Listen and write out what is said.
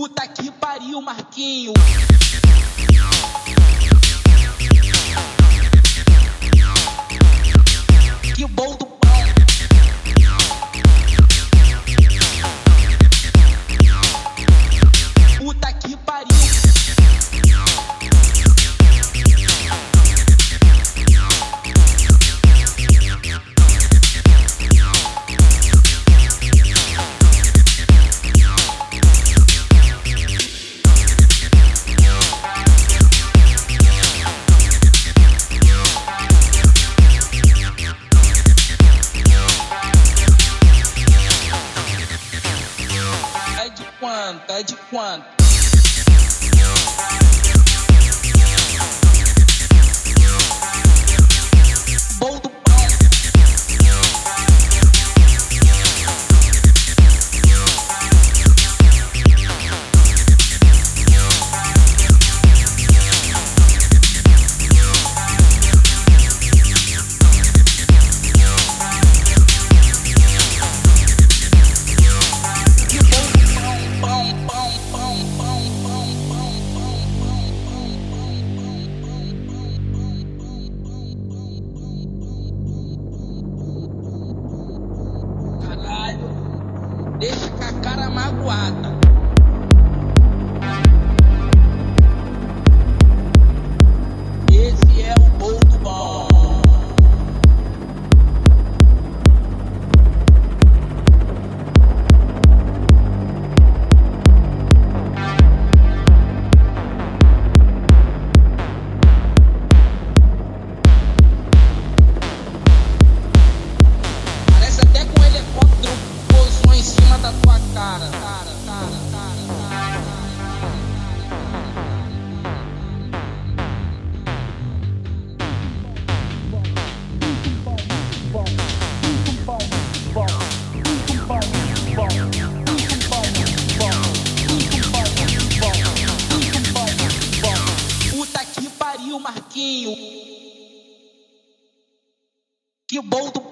Puta que pariu, Marquinho. É de quanto? Cara magoada. Que. Que bom do